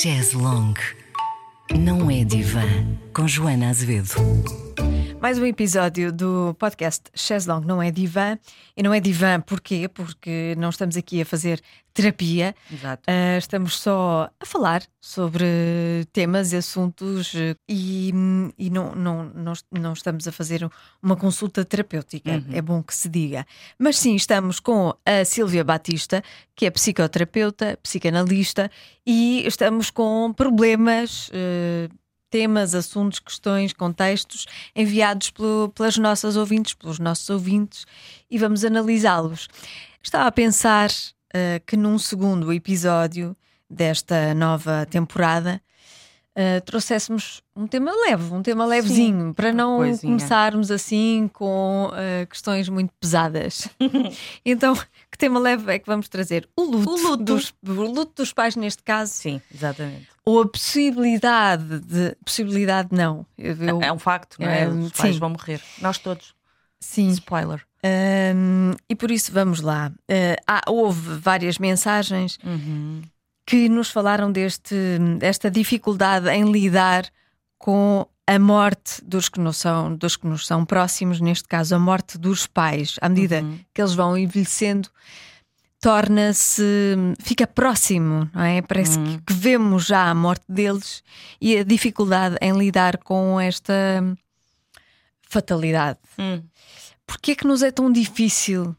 Chaise Longue. Não é divã. Com Joana Azevedo. Mais um episódio do podcast Cheslong Não é Divã. E não é divã porquê? Porque não estamos aqui a fazer terapia. Exato. Uh, estamos só a falar sobre temas e assuntos e, e não, não, não, não, estamos a fazer uma consulta terapêutica. Uhum. É bom que se diga. Mas sim, estamos com a Silvia Batista, que é psicoterapeuta, psicanalista, e estamos com problemas. Uh, temas, assuntos, questões, contextos enviados pelo, pelas nossas ouvintes, pelos nossos ouvintes e vamos analisá-los. Estava a pensar uh, que num segundo episódio desta nova temporada uh, trouxéssemos um tema leve, um tema levezinho, Sim, para não coisinha. começarmos assim com uh, questões muito pesadas. então, que tema leve é que vamos trazer? O luto, o luto. Dos, o luto dos pais, neste caso. Sim, exatamente. Ou a possibilidade de. Possibilidade não. Eu, é um facto, não é? Os pais sim. vão morrer. Nós todos. Sim. Spoiler. Um, e por isso vamos lá. Uh, há, houve várias mensagens. Uhum que nos falaram deste, desta dificuldade em lidar com a morte dos que, nos são, dos que nos são próximos, neste caso a morte dos pais, à medida uhum. que eles vão envelhecendo, torna-se, fica próximo, não é? Parece uhum. que, vemos já a morte deles e a dificuldade em lidar com esta fatalidade. Uhum. Porquê é que nos é tão difícil?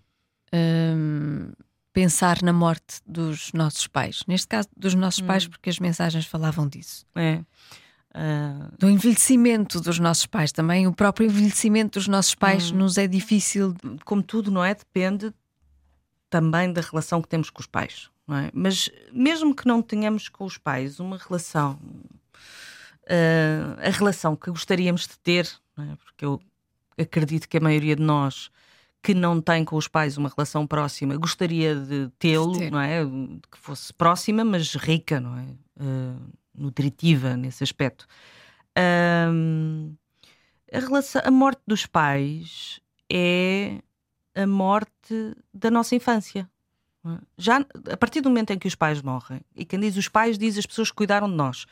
Hum, pensar na morte dos nossos pais. Neste caso, dos nossos hum. pais, porque as mensagens falavam disso. É. Uh... Do envelhecimento dos nossos pais também. O próprio envelhecimento dos nossos pais hum. nos é difícil. Como tudo, não é? Depende também da relação que temos com os pais. É? Mas mesmo que não tenhamos com os pais uma relação, uh, a relação que gostaríamos de ter, é? porque eu acredito que a maioria de nós que não tem com os pais uma relação próxima gostaria de tê-lo, não é? Que fosse próxima, mas rica, não é? Uh, nutritiva nesse aspecto. Um, a, relação, a morte dos pais é a morte da nossa infância. É? Já a partir do momento em que os pais morrem, e quem diz os pais diz as pessoas que cuidaram de nós.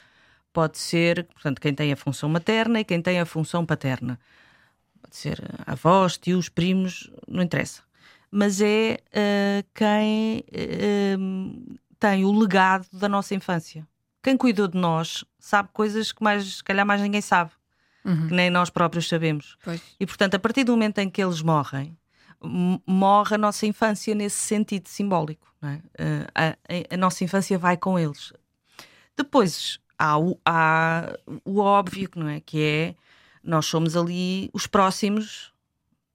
Pode ser, portanto, quem tem a função materna e quem tem a função paterna pode ser avós, tios, primos, não interessa. Mas é uh, quem uh, tem o legado da nossa infância. Quem cuidou de nós sabe coisas que mais, se calhar mais ninguém sabe, uhum. que nem nós próprios sabemos. Pois. E portanto, a partir do momento em que eles morrem, morre a nossa infância nesse sentido simbólico. É? Uh, a, a, nossa infância vai com eles. Depois há o, há o óbvio, não é? Que é nós somos ali os próximos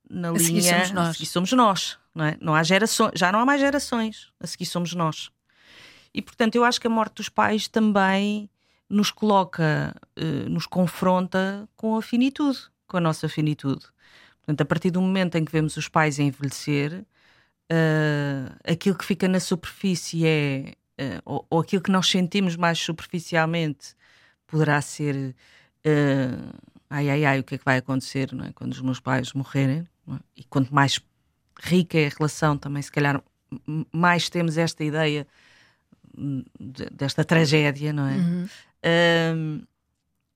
na a linha. Somos nós. A seguir somos nós, não é? Não há gerações, já não há mais gerações. A seguir somos nós. E portanto, eu acho que a morte dos pais também nos coloca, eh, nos confronta com a finitude, com a nossa finitude. Portanto, a partir do momento em que vemos os pais envelhecer, uh, aquilo que fica na superfície é, uh, ou, ou, aquilo que nós sentimos mais superficialmente, poderá ser uh, ai ai ai, o que é que vai acontecer não é? quando os meus pais morrerem? É? E quanto mais rica é a relação, também se calhar mais temos esta ideia desta tragédia, não é? Uhum. Um,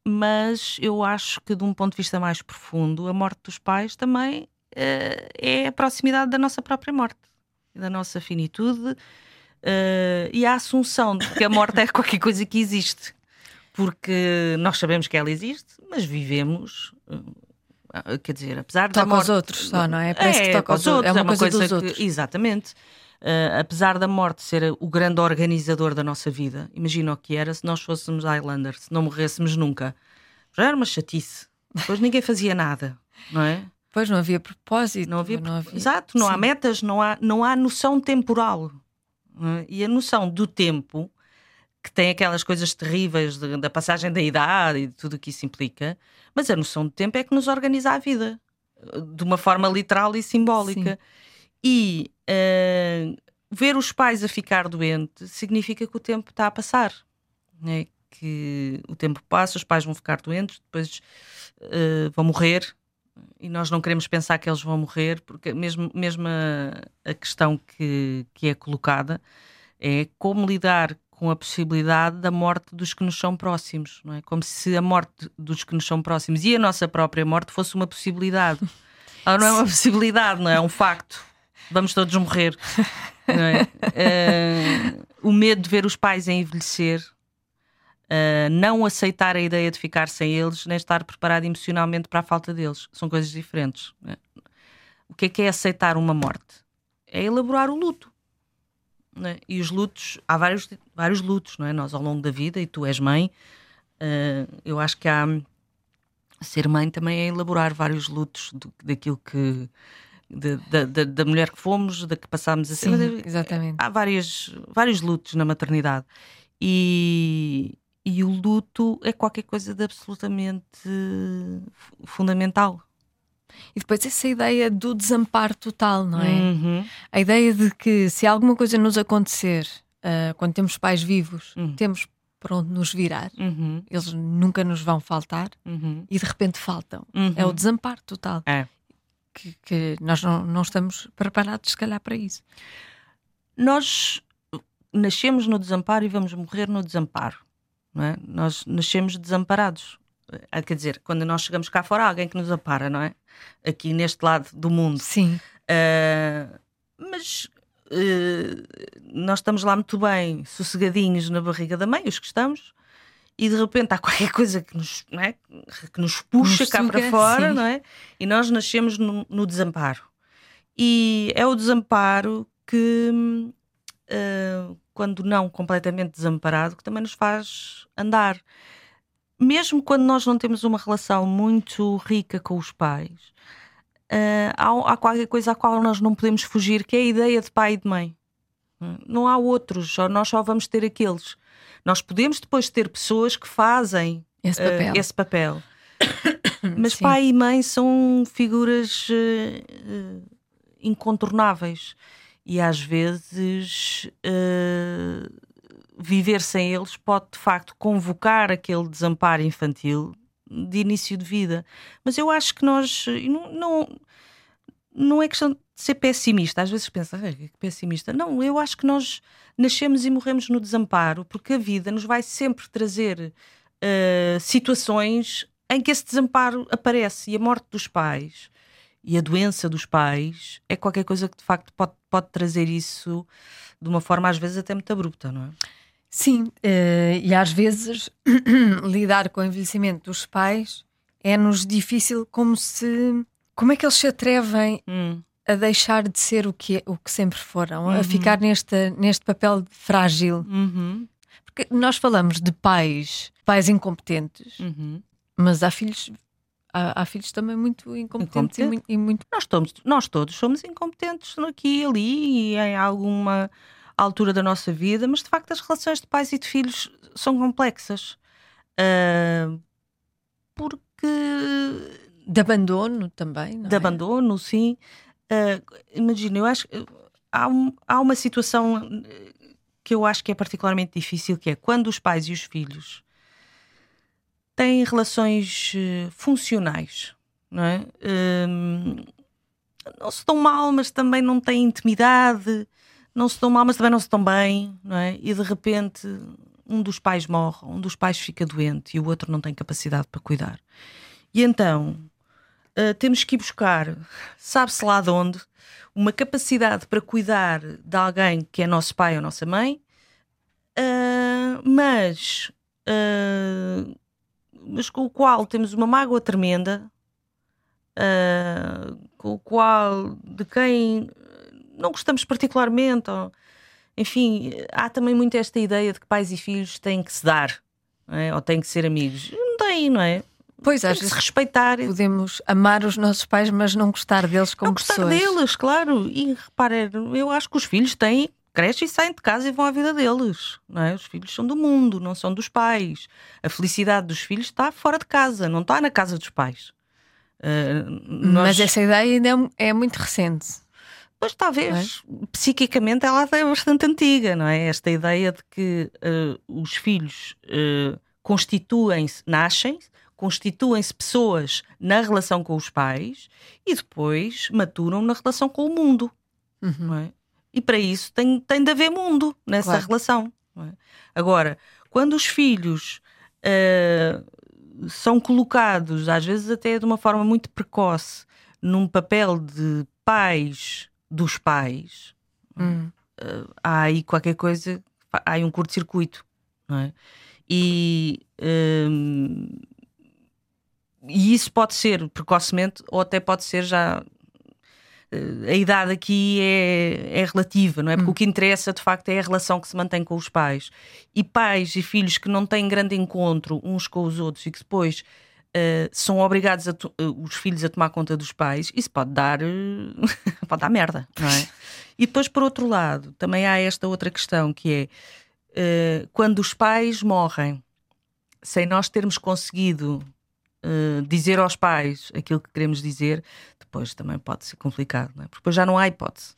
mas eu acho que de um ponto de vista mais profundo, a morte dos pais também uh, é a proximidade da nossa própria morte, da nossa finitude uh, e a assunção de que a morte é qualquer coisa que existe, porque nós sabemos que ela existe, mas vivemos. Eh, quer dizer, apesar toca da morte. aos outros só, não é? Parece é, que toca aos outros. É uma, coisa, coisa, dos que, Exatamente. Uh, apesar da morte ser o grande organizador da nossa vida, imagina o que era se nós fôssemos Highlander, se não morrêssemos nunca. Já era uma chatice. Depois ninguém fazia nada, não é? Pois não havia propósito. Não havia, não havia... Exato, não Sim. há metas, não há, não há noção temporal. É? E a noção do tempo que tem aquelas coisas terríveis de, da passagem da idade e de tudo o que isso implica, mas a noção do tempo é que nos organiza a vida de uma forma literal e simbólica. Sim. E uh, ver os pais a ficar doentes significa que o tempo está a passar. Né? Que o tempo passa, os pais vão ficar doentes, depois uh, vão morrer. E nós não queremos pensar que eles vão morrer, porque mesmo, mesmo a, a questão que, que é colocada é como lidar com a possibilidade da morte dos que nos são próximos, não é? Como se a morte dos que nos são próximos e a nossa própria morte fosse uma possibilidade. Ela não é uma possibilidade, não é? É um facto. Vamos todos morrer. É? uh, o medo de ver os pais a envelhecer, uh, não aceitar a ideia de ficar sem eles, nem estar preparado emocionalmente para a falta deles. São coisas diferentes. É? O que é que é aceitar uma morte? É elaborar o luto. É? E os lutos, há vários, vários lutos, não é? Nós ao longo da vida, e tu és mãe, uh, eu acho que há ser mãe também é elaborar vários lutos do, daquilo que da, mulher que fomos, da que passámos assim. Sim, exatamente. Há várias, vários lutos na maternidade. E, e o luto é qualquer coisa de absolutamente fundamental. E depois essa ideia do desamparo total, não é? Uhum. A ideia de que se alguma coisa nos acontecer uh, quando temos pais vivos, uhum. temos para onde nos virar, uhum. eles nunca nos vão faltar uhum. e de repente faltam. É o uhum. desamparo total. É. Que, que, nós não, não estamos preparados, se calhar, para isso. Nós nascemos no desamparo e vamos morrer no desamparo. Não é? Nós nascemos desamparados. Ah, quer dizer, quando nós chegamos cá fora, há alguém que nos apara, não é? Aqui neste lado do mundo. Sim. Uh, mas uh, nós estamos lá muito bem, sossegadinhos na barriga da mãe, os que estamos, e de repente há qualquer coisa que nos, é? que nos puxa nos cá suga, para fora, sim. não é? E nós nascemos no, no, desamparo. E é o desamparo que, uh, quando não completamente desamparado, que também nos faz andar. Mesmo quando nós não temos uma relação muito rica com os pais, uh, há, há, qualquer coisa à qual nós não podemos fugir, que é a ideia de pai e de mãe. Não há outros, só, nós só vamos ter aqueles. Nós podemos depois ter pessoas que fazem esse papel. Uh, esse papel. Mas Sim. pai e mãe são figuras uh, incontornáveis e às vezes viver sem eles pode de facto convocar aquele desamparo infantil de início de vida. Mas eu acho que nós não, não, não é questão ser pessimista. Às vezes pensa, que pessimista. Não, eu acho que nós nascemos e morremos no desamparo, porque a vida nos vai sempre trazer uh, situações em que esse desamparo aparece e a morte dos pais e a doença dos pais é qualquer coisa que de facto pode, pode trazer isso de uma forma às vezes até muito abrupta, não é? Sim, uh, e às vezes lidar com o envelhecimento dos pais é-nos difícil como se. Como é que eles se atrevem hum. A deixar de ser o que, o que sempre foram, uhum. a ficar neste, neste papel frágil? Uhum. Porque nós falamos de pais, pais incompetentes, uhum. mas há filhos há, há, filhos também muito incompetentes Incompetente. e, muito. Nós, todos, nós todos somos incompetentes aqui e ali e em alguma altura da nossa vida, mas de facto as relações de pais e de filhos são complexas. Uh, porque. De abandono também. de é? abandono, sim. Uh, Imagina, eu acho há, um, há uma situação que eu acho que é particularmente difícil, que é quando os pais e os filhos têm relações uh, funcionais, não é? Uh, não se dão mal, mas também não têm intimidade, não se dão mal, mas também não se dão bem, não é? E de repente um dos pais morre, um dos pais fica doente e o outro não tem capacidade para cuidar. E então uh, temos que ir buscar, sabe-se lá de onde, uma capacidade para cuidar de alguém que é nosso pai ou nossa mãe, uh, mas, uh, mas com o qual temos uma mágoa tremenda, com o qual de quem não gostamos particularmente. Ou, enfim, há também muito esta ideia de que pais e filhos têm que se dar, é? ou têm que ser amigos. Não tem, não é? Pois, às vezes respeitar. Podemos amar os nossos pais, mas não gostar deles como não gostar pessoas. deles, claro. E repare, eu acho que os filhos têm crescem e saem de casa e vão à vida deles. Não é? Os filhos são do mundo, não são dos pais. A felicidade dos filhos está fora de casa, não está na casa dos pais. Uh, nós... Mas essa ideia ainda é, é muito recente. Pois talvez, é? psiquicamente ela é bastante antiga, não é? Esta ideia de que uh, os filhos uh, constituem-se, nascem, constituem-se pessoas na relação com os pais e depois maturam na relação com o mundo, uhum. é? E para isso tem, tem de haver mundo nessa claro. relação. É? Agora, quando os filhos uh, são colocados, às vezes até de uma forma muito precoce, num papel de pais dos pais, hum. uh, há aí qualquer coisa, há aí um curto-circuito, é? E, um, e isso pode ser precocemente ou até pode ser já a idade aqui é, é relativa, não é? Porque hum. o que interessa de facto é a relação que se mantém com os pais. E pais e filhos que não têm grande encontro uns com os outros e que depois uh, são obrigados uh, os filhos a tomar conta dos pais, isso pode dar, uh, pode dar merda, não é? E depois, por outro lado, também há esta outra questão que é quando os pais morrem sem nós termos conseguido dizer aos pais aquilo que queremos dizer, depois também pode ser complicado, não é? Porque depois já não há hipótese.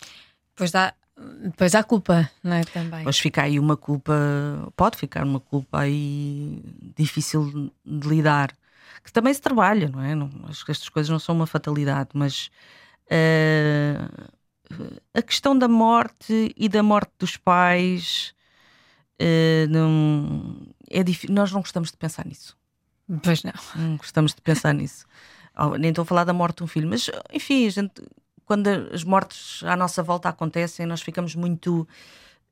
Depois dá. Depois há culpa, não é? Também. Depois fica aí uma culpa, pode ficar uma culpa aí difícil de lidar, que também se trabalha, não é? Não, acho que estas coisas não são uma fatalidade, mas uh, a questão da morte e da morte dos pais, uh, não, é nós não gostamos de pensar nisso. Pois não. Não gostamos de pensar nisso. Nem estou a falar da morte de um filho, mas enfim, gente, quando as mortes à nossa volta acontecem, nós ficamos muito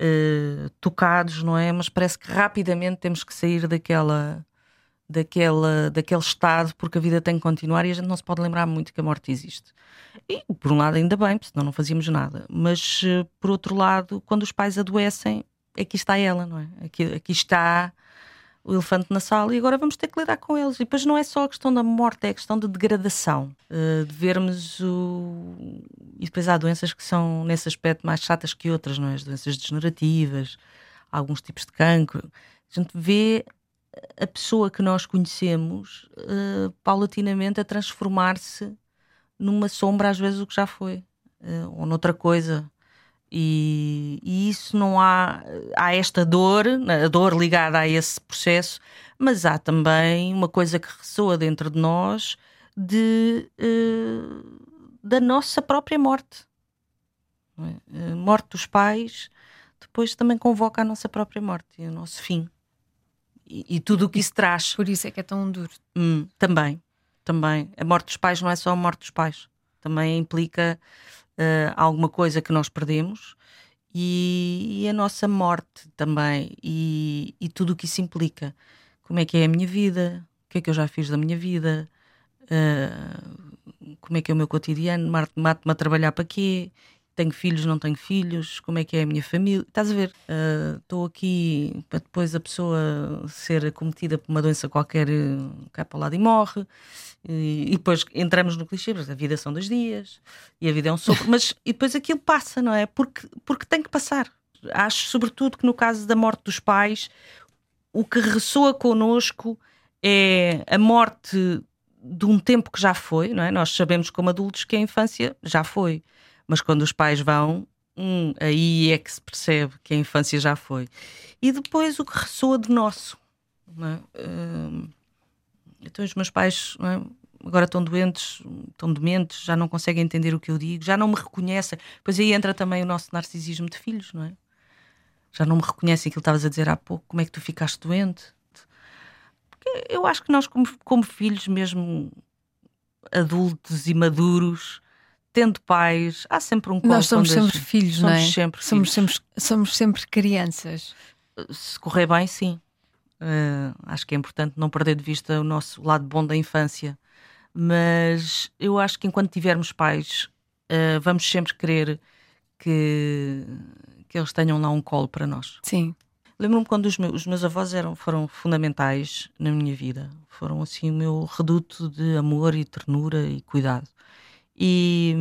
uh, tocados, não é? Mas parece que rapidamente temos que sair daquela, daquela, daquele estado, porque a vida tem que continuar e a gente não se pode lembrar muito que a morte existe. E por um lado, ainda bem, senão não fazíamos nada. Mas uh, por outro lado, quando os pais adoecem, aqui está ela, não é? Aqui, aqui está o elefante na sala e agora vamos ter que lidar com eles. E depois não é só a questão da morte, é a questão de degradação, eh, de vermos o. E depois há doenças que são, nesse aspecto, mais chatas que outras, não é? As doenças degenerativas, alguns tipos de cancro. A gente vê a pessoa que nós conhecemos uh, paulatinamente a transformar-se numa sombra, às vezes, o que já foi, uh, ou noutra coisa. E, e, isso não há, há esta dor, a dor ligada a esse processo, mas há também uma coisa que ressoa dentro de nós de, uh, da nossa própria morte. É? A morte dos pais depois também convoca a nossa própria morte e o nosso fim. E, e tudo o que isso traz. Por isso é que é tão duro. Hum, também, também. A morte dos pais não é só a morte dos pais. Também implica uh, alguma coisa que nós perdemos e, e a nossa morte também e, e, tudo o que isso implica. Como é que é a minha vida? O que é que eu já fiz da minha vida? Uh, como é que é o meu cotidiano? Mato-me a trabalhar para quê? Tenho filhos, não tenho filhos, como é que é a minha família. Estás a ver? Ah, estou uh, aqui para depois a pessoa ser acometida por uma doença qualquer, cai para o lado e morre. E, e depois entramos no clichê, mas a vida são dois dias e a vida é um sopro. mas e depois aquilo passa, não é? Porque, porque tem que passar. Acho, sobretudo, que no caso da morte dos pais, o que ressoa connosco é a morte de um tempo que já foi, não é? Nós sabemos como adultos que a infância já foi mas quando os pais vão, hum, aí é que se percebe que a infância já foi. E depois o que ressoa de nosso. É? Hum, então os meus pais é? agora estão doentes, estão dementes, já não conseguem entender o que eu digo, já não me reconhecem. Pois aí entra também o nosso narcisismo de filhos, não é? Já não me reconhecem aquilo que estavas a dizer há pouco, como é que tu ficaste doente? Porque eu acho que nós, como, como filhos, mesmo adultos e maduros, tendo pais, há sempre um Nós somos sempre filhos, somos não é? Sempre somos, filhos. sempre, somos sempre crianças. Se correr bem, sim. Uh, acho que é importante não perder de vista o nosso lado bom da infância. Mas eu acho que enquanto tivermos pais, uh, vamos sempre querer que, que eles tenham lá um colo para nós. Sim. Lembro-me quando os meus, os meus, avós eram, foram fundamentais na minha vida. Foram assim o meu reduto de amor e ternura e cuidado. E,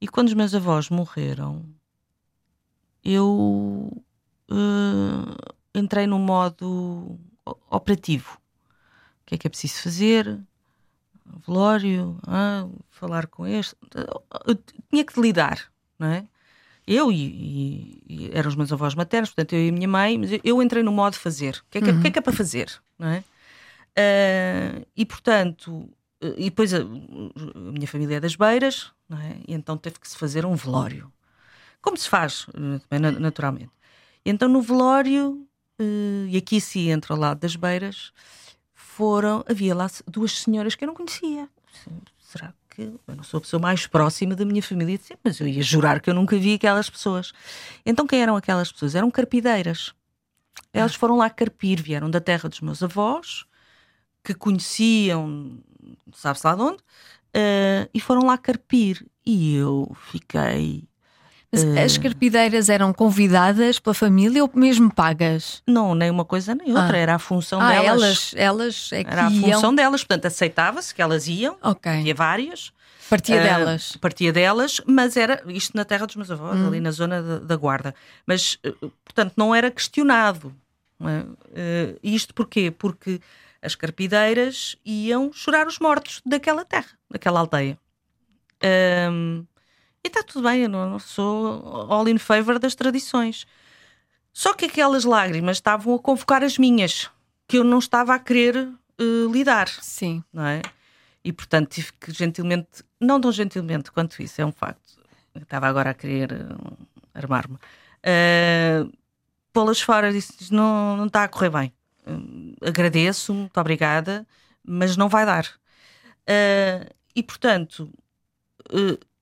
e quando os meus avós morreram, eu uh, entrei no modo operativo. O que é que é preciso fazer? Velório, ah, falar com este. Eu tinha que lidar, não é? Eu e, e, e, eram os meus avós maternos, portanto, eu e a minha mãe, mas eu, eu entrei no modo fazer. O que é que, uhum. que, é, que é para fazer? Não é? Uh, e portanto, e depois a, a, minha família é das Beiras, não é? e então teve que se fazer um velório. Como se faz, eh, naturalmente. Então no velório, uh, e aqui sim entra ao lado das beiras, foram, havia lá duas senhoras que eu não conhecia. Será que eu não sou a pessoa mais próxima da minha família? Mas eu ia jurar que eu nunca vi aquelas pessoas. Então quem eram aquelas pessoas? Eram carpideiras. Elas foram lá carpir, vieram da terra dos meus avós, que conheciam, sabe-se lá de onde, uh, e foram lá carpir. E eu fiquei mas uh... as carpideiras eram convidadas pela família ou mesmo pagas? Não, nem uma coisa nem outra. Ah. Era a função ah, delas. Elas, elas é que Era a iam... função delas. Portanto, aceitava-se que elas iam. Ok. Havia várias. Partia uh, delas. Partia delas, mas era isto na terra dos meus avós, hum. ali na zona da, da Guarda. Mas, portanto, não era questionado. Não é? isto porquê? Porque as carpideiras iam chorar os mortos daquela terra, daquela aldeia. Um, e está tudo bem, eu não sou all in favor das tradições. Só que aquelas lágrimas estavam a convocar as minhas, que eu não estava a querer uh, lidar. Sim. Não é? E portanto tive que gentilmente, não tão gentilmente quanto isso, é um facto. Eu estava agora a querer uh, armar-me. Uh, Pô-las fora, disse: não, não está a correr bem. Uh, agradeço, muito obrigada, mas não vai dar. Uh, e portanto,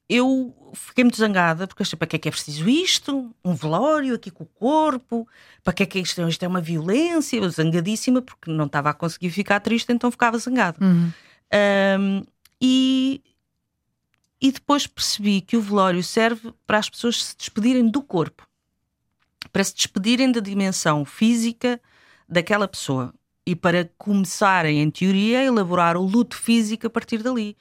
eu fiquei muito zangada porque achei para que é que é preciso isto? Um velório aqui com o corpo? Para que é que isto, isto é uma violência? Eu zangadíssima porque não estava a conseguir ficar triste, então ficava zangada. Uhum. Um, e, e depois percebi que o velório serve para as pessoas se despedirem do corpo, para se despedirem da dimensão física daquela pessoa e para começarem, em teoria, a elaborar o luto físico a partir dali.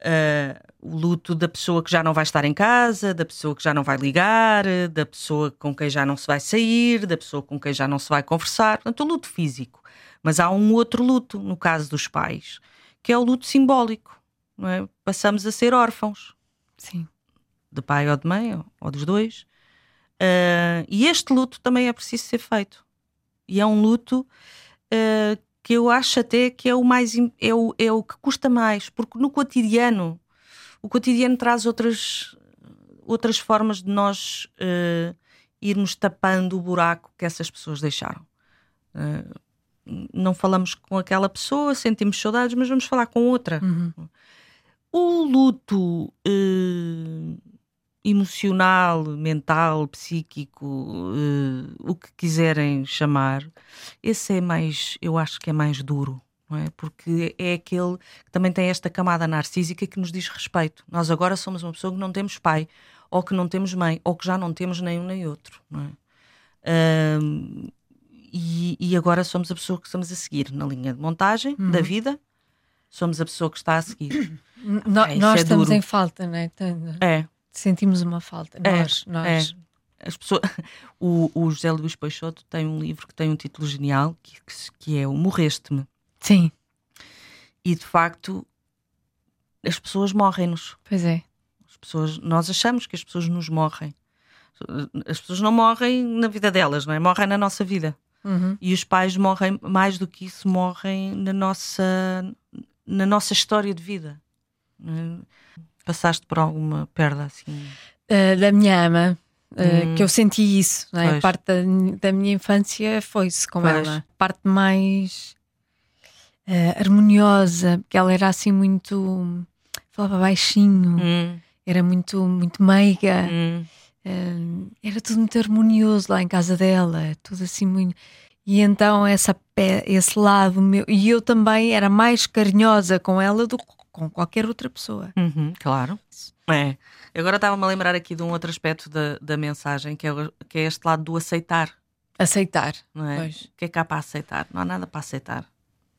Uh, o luto da pessoa que já não vai estar em casa, da pessoa que já não vai ligar, da pessoa com quem já não se vai sair, da pessoa com quem já não se vai conversar. Portanto, o luto físico. Mas há um outro luto, no caso dos pais, que é o luto simbólico. Não é? Passamos a ser órfãos. Sim. De pai ou de mãe, ou dos dois. Uh, e este luto também é preciso ser feito. E é um luto uh, que eu acho até que é o mais é o, é o que custa mais, porque no cotidiano o cotidiano traz outras outras formas de nós uh, irmos tapando o buraco que essas pessoas deixaram. Uh, não falamos com aquela pessoa, sentimos saudades, mas vamos falar com outra. Uhum. O luto uh, emocional, mental, psíquico, uh, o que quiserem chamar, esse é mais, eu acho que é mais duro. Não é? Porque é aquele que também tem esta camada narcísica que nos diz respeito. Nós agora somos uma pessoa que não temos pai, ou que não temos mãe, ou que já não temos nenhum nem outro. Não é? Uh, e, e, agora somos a pessoa que estamos a seguir na linha de montagem uhum. da vida, somos a pessoa que está a seguir. No, é, nós é estamos duro. em falta, não é? É. Sentimos uma falta. É, nós, nós. É. As pessoas, o, o José Luís Peixoto tem um livro que tem um título genial que, que é o Morreste-me. Sim. E de facto, as pessoas morrem-nos. Pois é. As pessoas, nós achamos que as pessoas nos morrem. As pessoas não morrem na vida delas, não é? Morrem na nossa vida. Uhum. E os pais morrem, mais do que isso, morrem na nossa, na nossa história de vida. Passaste por alguma perda assim? Uh, da minha ama, uh, hum. que eu senti isso. É? Parte da, da, minha infância foi-se com pois. ela. Parte mais uh, harmoniosa, porque ela era assim muito. falava baixinho, hum. era muito, muito meiga. Hum. Uh, era tudo muito harmonioso lá em casa dela, tudo assim muito. E então essa, esse lado meu. E eu também era mais carinhosa com ela do que com qualquer outra pessoa. Uhum, claro. É. Agora estava-me a lembrar aqui de um outro aspecto da, da mensagem, que é, que é este lado do aceitar. Aceitar. Não é? Pois. O que é que há para aceitar? Não há nada para aceitar.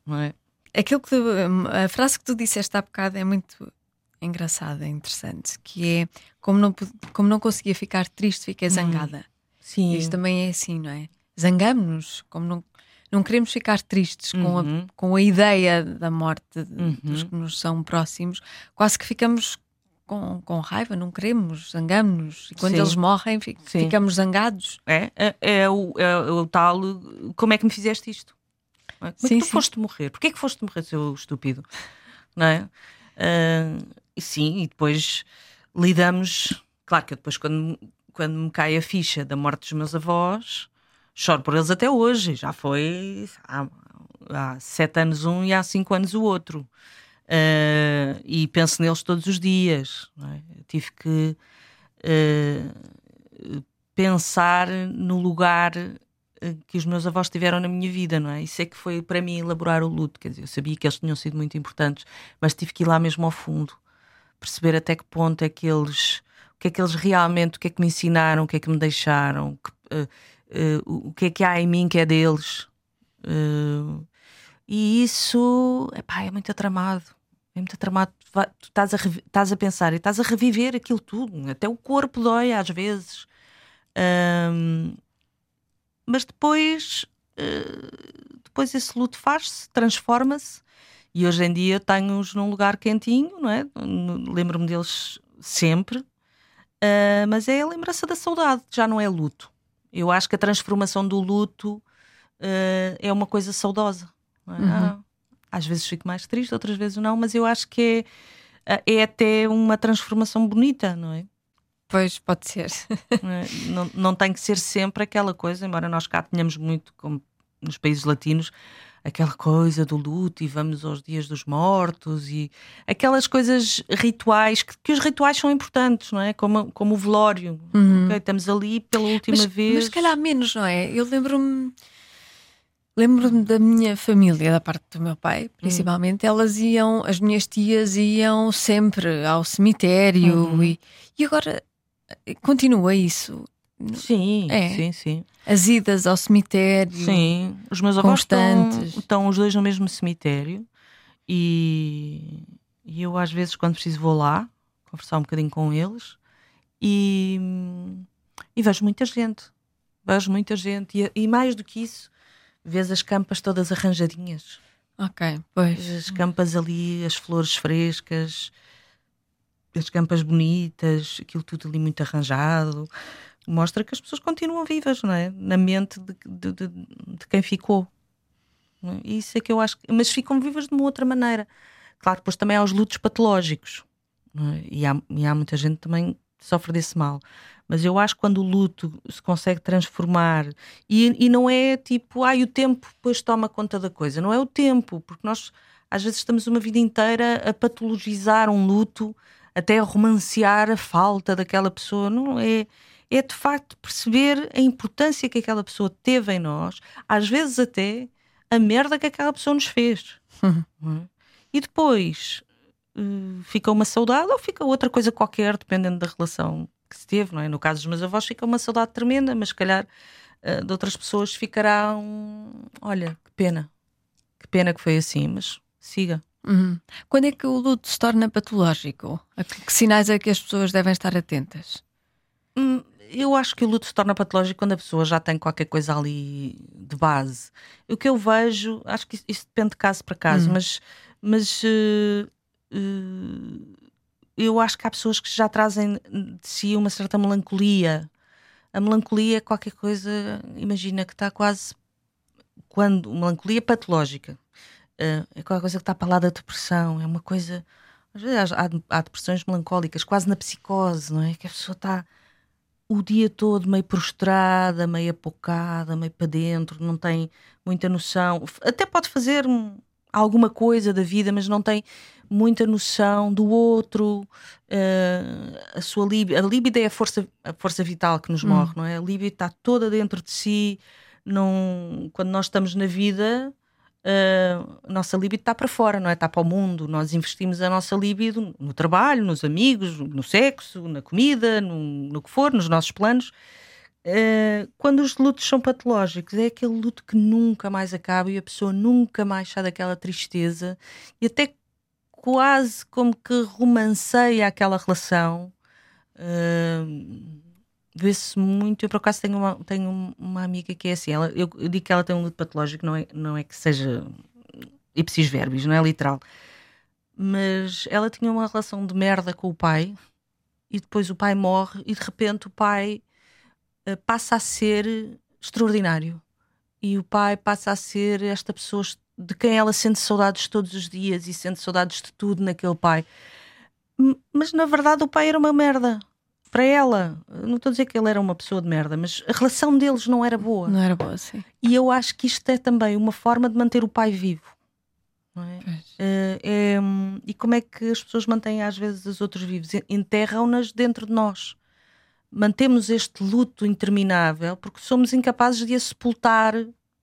Não é? Aquilo que tu, a frase que tu disseste há bocado é muito engraçada, interessante, que é como não, como não conseguia ficar triste, fiquei hum. zangada. Hum, sim. Isto também é assim, não é? Zangamos-nos, como não, não queremos ficar tristes uhum. com, a, uhum. com a ideia da morte uhum. dos que nos são próximos, quase que ficamos com, com raiva, não queremos, zangamos-nos. E quando Sim. eles morrem, ficamos zangados. É, é, é, o, é, o tal, como é que me fizeste isto? Como é sim, que tu sim. foste morrer? Porquê é que foste morrer, seu estúpido? Não é? Uh, sim, e depois lidamos. Claro que depois, quando quando me cai a ficha da morte dos meus avós, choro por eles até hoje. Já foi há, há sete anos um e há cinco anos o outro. Uh, e penso neles todos os dias. É? Tive que uh, pensar no lugar que os meus avós tiveram na minha vida, não é? Isso é que foi para mim elaborar o luto. Quer dizer, eu sabia que eles tinham sido muito importantes, mas tive que ir lá mesmo ao fundo, perceber até que ponto é que eles, o que é que eles realmente, o que é que me ensinaram, o que é que me deixaram, que, uh, uh, o que é que há em mim que é deles. Uh, e isso epá, é muito atramado. É muito atramado. Tu estás a, estás a pensar e estás a reviver aquilo tudo. Até o corpo dói às vezes. Mas depois, uh, depois esse luto faz-se, transforma-se. E hoje em dia tenho-os num lugar quentinho, não é? Lembro-me deles sempre. Uh, mas é a lembrança da saudade, já não é luto. Eu acho que a transformação do luto uh, é uma coisa saudosa. É? Uhum. Ah, às vezes fico mais triste, outras vezes não, mas eu acho que é, é até uma transformação bonita, não é? Pois, pode ser. É? não, não tem que ser sempre aquela coisa, embora nós cá tenhamos muito, como nos países latinos, aquela coisa do luto e vamos aos dias dos mortos e aquelas coisas rituais, que, que os rituais são importantes, não é? Como, como o velório. Uhum. Okay? Estamos ali pela última mas, vez. Mas se calhar menos, não é? Eu lembro-me. Lembro-me da minha família, da parte do meu pai, principalmente, uhum. elas iam, as minhas tias iam sempre ao cemitério uhum. e, e agora Continua isso? Sim, é. sim, sim. As idas ao cemitério. Sim, os meus avós estão, estão os dois no mesmo cemitério e, e eu às vezes quando preciso vou lá conversar um bocadinho com eles e, e vejo muita gente. Vejo muita gente e, e mais do que isso, vês as campas todas arranjadinhas. Ok, pois. As campas ali, as flores frescas, as campas bonitas, aquilo tudo ali muito arranjado, mostra que as pessoas continuam vivas, não é? Na mente de, de, de, de quem ficou. É? Isso é que eu acho. Mas ficam vivas de uma outra maneira. Claro, depois também há os lutos patológicos. É? E, há, e há muita gente também que sofre desse mal. Mas eu acho que quando o luto se consegue transformar e, e não é tipo, ai, o tempo depois toma conta da coisa. Não é o tempo, porque nós às vezes estamos uma vida inteira a patologizar um luto até romancear a falta daquela pessoa. Não é, é de facto perceber a importância que aquela pessoa teve em nós, às vezes até a merda que aquela pessoa nos fez. Uhum. É? E depois uh, fica uma saudade ou fica outra coisa qualquer, dependendo da relação que se teve, não é? No caso dos meus avós, fica uma saudade tremenda, mas se calhar uh, de outras pessoas ficará um. Olha, que pena, que pena que foi assim, mas siga. Uhum. Quando é que o luto se torna patológico? A que, que sinais é que as pessoas devem estar atentas? Hum, eu acho que o luto se torna patológico quando a pessoa já tem qualquer coisa ali de base. O que eu vejo, acho que isso, isso depende de caso para caso, uhum. mas, mas uh, uh, eu acho que há pessoas que já trazem de si uma certa melancolia. A melancolia é qualquer coisa, imagina que está quase quando melancolia patológica uh, é qualquer coisa que está para lá da depressão, é uma coisa. Às vezes há, há, depressões melancólicas, quase na psicose, não é? Que a pessoa está o dia todo meio prostrada, meio apocada, meio para dentro, não tem muita noção. Até pode fazer alguma coisa da vida, mas não tem muita noção do outro. Uh, a sua libido, a libido é a força, a força vital que nos hum. morre, não é? A libido está toda dentro de si. Não, quando nós estamos na vida, uh, a nossa libido está para fora, não é? Está para o mundo. Nós investimos a nossa libido no trabalho, nos amigos, no sexo, na comida, no, no que for, nos nossos planos. Uh, quando os lutos são patológicos, é aquele luto que nunca mais acaba e a pessoa nunca mais sai daquela tristeza e até quase como que romanceia aquela relação. Uh, vê-se muito. Eu, por acaso, tenho uma, tenho uma amiga que é assim. Ela, eu, eu digo que ela tem um luto patológico, não é, não é que seja ipsis verbis, não é literal. Mas ela tinha uma relação de merda com o pai e depois o pai morre e de repente o pai uh, passa a ser extraordinário. E o pai passa a ser esta pessoa de quem ela sente saudades todos os dias e sente saudades de tudo naquele pai. Mas na verdade o pai era uma merda para ela, não estou a dizer que ele era uma pessoa de merda, mas a relação deles não era boa. Não era boa, sim. E eu acho que isto é também uma forma de manter o pai vivo. É? É, e como é que as pessoas mantêm às vezes os outros vivos? Enterram-nas dentro de nós. Mantemos este luto interminável porque somos incapazes de a sepultar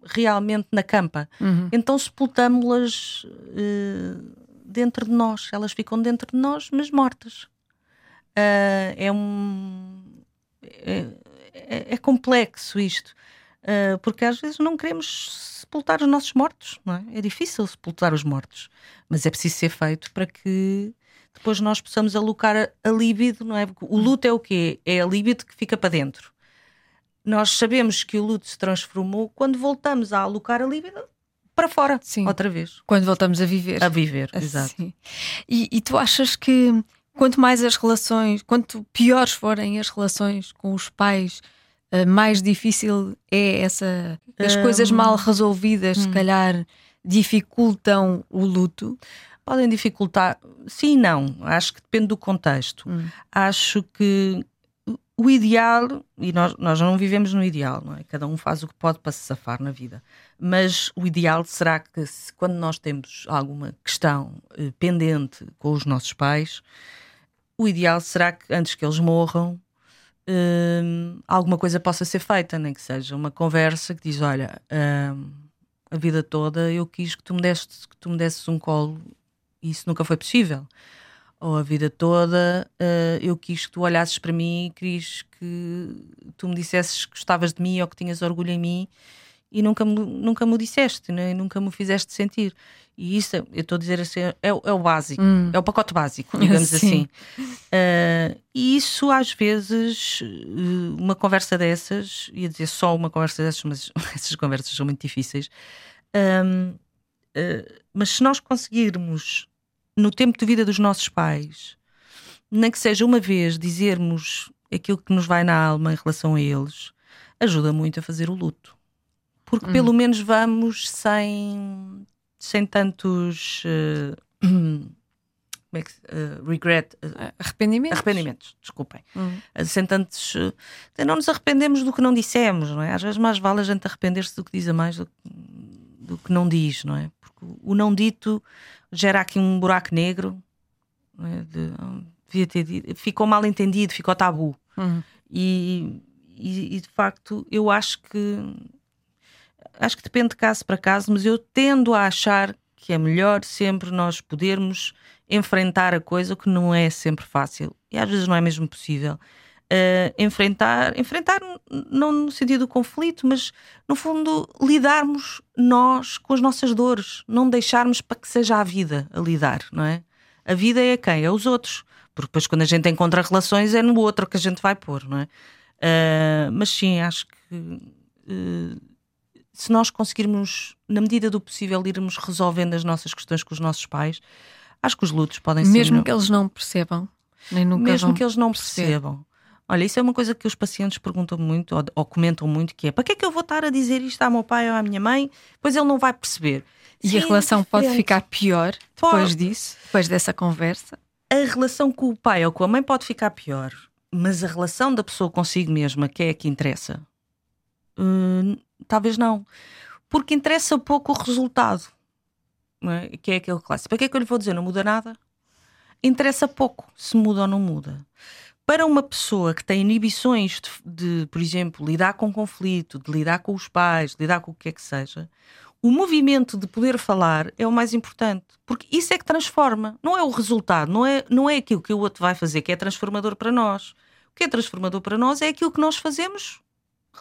realmente na campa. Uhum. Então sepultámos-las uh, dentro de nós. Elas ficam dentro de nós, mas mortas. Uh, é um. É, é, é complexo isto. Uh, porque às vezes não queremos sepultar os nossos mortos, não é? É difícil sepultar os mortos, mas é preciso ser feito para que depois nós possamos alocar a, a líbido, não é? O luto é o quê? É a líbido que fica para dentro. Nós sabemos que o luto se transformou quando voltamos a alocar a líbido para fora, Sim. outra vez. Quando voltamos a viver. A viver, assim. exato. E, e tu achas que quanto mais as relações, quanto piores forem as relações com os pais, uh, mais difícil é essa. As um... coisas mal resolvidas, hum. se calhar, dificultam o luto. Podem dificultar, sim e não. Acho que depende do contexto. Hum. Acho que o ideal, e nós, nós não vivemos no ideal, não é? Cada um faz o que pode para se safar na vida. Mas o ideal será que, se, quando nós temos alguma questão eh, pendente com os nossos pais, o ideal será que antes que eles morram, eh, alguma coisa possa ser feita, nem que seja uma conversa que diz: Olha, eh, a vida toda eu quis que tu me desses, que tu me desses um colo e isso nunca foi possível. Ou a vida toda, uh, eu quis que tu olhasses para mim quis que tu me dissesses que gostavas de mim ou que tinhas orgulho em mim e nunca me, nunca me o disseste, né? nunca me fizeste sentir. E isso, eu estou a dizer assim, é, é o básico, hum. é o pacote básico, digamos assim. Uh, e isso, às vezes, eh, uma conversa dessas, ia dizer só uma conversa dessas, mas essas conversas são muito difíceis. Um, uh, mas se nós conseguirmos no tempo de vida dos nossos pais, nem que seja uma vez dizermos aquilo que nos vai na alma em relação a eles, ajuda muito a fazer o luto. Porque hum. pelo menos vamos sem, sem tantos. Uh, como é que, uh, regret, uh, arrependimentos. arrependimentos, desculpem. Hum. sem tantos. não nos arrependemos do que não dissemos, não é? Às vezes mais vale a gente arrepender-se do que diz a mais do, do que não diz, não é? Porque o não dito gera aqui um buraco negro. Né, de, devia ter, ficou mal entendido, ficou tabu. Uhum. E, e, e, de facto eu acho que acho que depende de caso para caso, mas eu tendo a achar que é melhor sempre nós podermos enfrentar a coisa que não é sempre fácil e às vezes não é mesmo possível uh, enfrentar, enfrentar não no sentido do conflito, mas no fundo lidarmos nós com as nossas dores, não deixarmos para que seja a vida a lidar, não é? A vida é quem? É os outros. Porque depois quando a gente encontra relações é no outro que a gente vai pôr, não é? Uh, mas sim, acho que uh, se nós conseguirmos, na medida do possível, irmos resolvendo as nossas questões com os nossos pais, acho que os lutos podem Mesmo ser. Mesmo que eles não percebam. Nem nunca Mesmo que eles não percebam. Olha, isso é uma coisa que os pacientes perguntam muito ou, ou, comentam muito, que é para que é que eu vou estar a dizer isto ao meu pai ou à minha mãe? Pois ele não vai perceber. E Sim, a relação pode ficar pior depois pode. disso, depois dessa conversa? A relação com o pai ou com a mãe pode ficar pior, mas a relação da pessoa consigo mesma, que é a que interessa, hum, talvez não. Porque interessa pouco o resultado, é? que é aquele clássico. Para que é que eu lhe vou dizer? Não muda nada? Interessa pouco se muda ou não muda para uma pessoa que tem inibições de, de, por exemplo, lidar com conflito, de lidar com os pais, de lidar com o que é que seja, o movimento de poder falar é o mais importante, porque isso é que transforma, não é o resultado, não é, não é aquilo que o outro vai fazer que é transformador para nós. O que é transformador para nós é aquilo que nós fazemos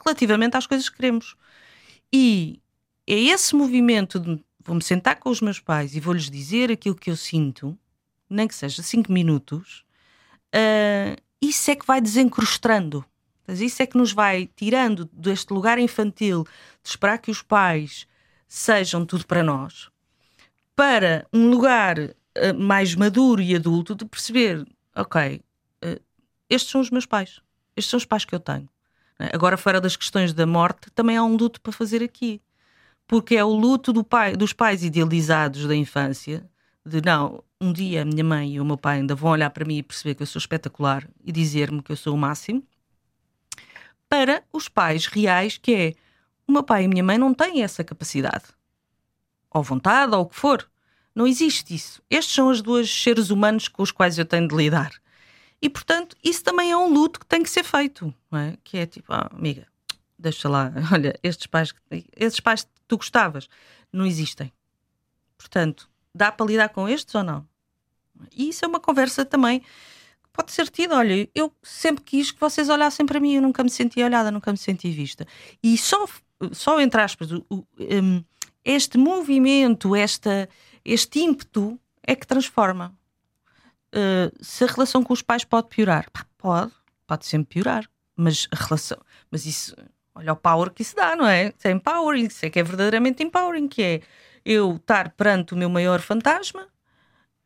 relativamente às coisas que queremos. E é esse movimento de vou-me sentar com os meus pais e vou-lhes dizer aquilo que eu sinto, nem que seja cinco minutos, uh, isso é que vai desencrustando. Isso é que nos vai tirando deste lugar infantil de esperar que os pais sejam tudo para nós, para um lugar uh, mais maduro e adulto de perceber: ok, uh, estes são os meus pais, estes são os pais que eu tenho. Agora, fora das questões da morte, também há um luto para fazer aqui, porque é o luto do pai, dos pais idealizados da infância, de não, um dia a minha mãe e o meu pai ainda vão olhar para mim e perceber que eu sou espetacular e dizer-me que eu sou o máximo, para os pais reais, que é o meu pai e a minha mãe não têm essa capacidade, ou vontade, ou o que for. Não existe isso. Estes são os dois seres humanos com os quais eu tenho de lidar. E, portanto, isso também é um luto que tem que ser feito. É? Que é tipo, ah, amiga, deixa lá, olha, estes pais, estes pais que tu gostavas não existem. Portanto, dá para lidar com estes ou não? E isso é uma conversa também que pode ser tida. Olha, eu sempre quis que vocês olhassem para mim, eu nunca me senti olhada, nunca me senti vista. E só, só entre aspas, o, o, um, este movimento, esta, este ímpeto é que transforma. Uh, se a relação com os pais pode piorar, Pá, pode, pode sempre piorar, mas a relação, mas isso, olha o power que isso dá, não é? Isso é empowering, isso é que é verdadeiramente empowering, que é eu estar perante o meu maior fantasma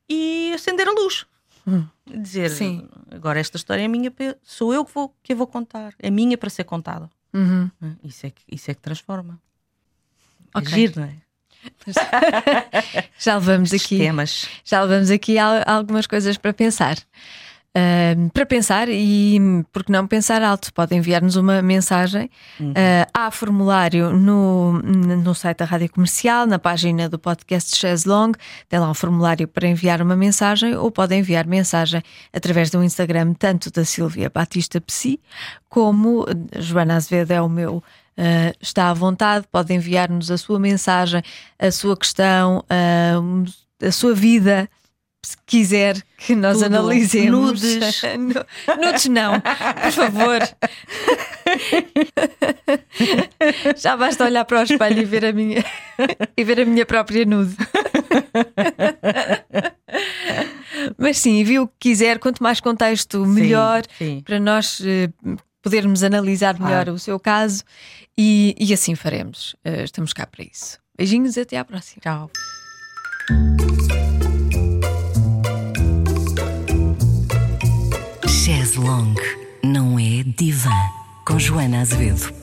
e acender a luz. Hum. Dizer, Sim. agora esta história é minha, sou eu que, vou, que a vou contar, é minha para ser contada. Uhum. Isso, é que, isso é que transforma. É okay. É giro, não é? já levamos aqui temas. já levamos aqui algumas coisas para pensar. Uh, para pensar e, porque não pensar alto, podem enviar-nos uma mensagem. Uhum. Uh, há formulário no, no site da Rádio Comercial, na página do podcast Chaz Long, tem lá um formulário para enviar uma mensagem ou podem enviar mensagem através do Instagram, tanto da Silvia Batista Psi, como Joana Azevedo é o meu. Uh, está à vontade, pode enviar-nos a sua mensagem, a sua questão, a sua vida se quiser que nós Tudo. analisemos. Nudes. Nudes não, por favor. Já basta olhar para o espelho e ver a minha, e ver a minha própria nude. Mas sim, viu o que quiser, quanto mais contexto, melhor, sim, sim. para nós uh, podermos analisar melhor ah. o seu caso e, e assim faremos. Uh, estamos cá para isso. Beijinhos e até à próxima. Tchau. Chaise Long não é divã com Joana Azevedo.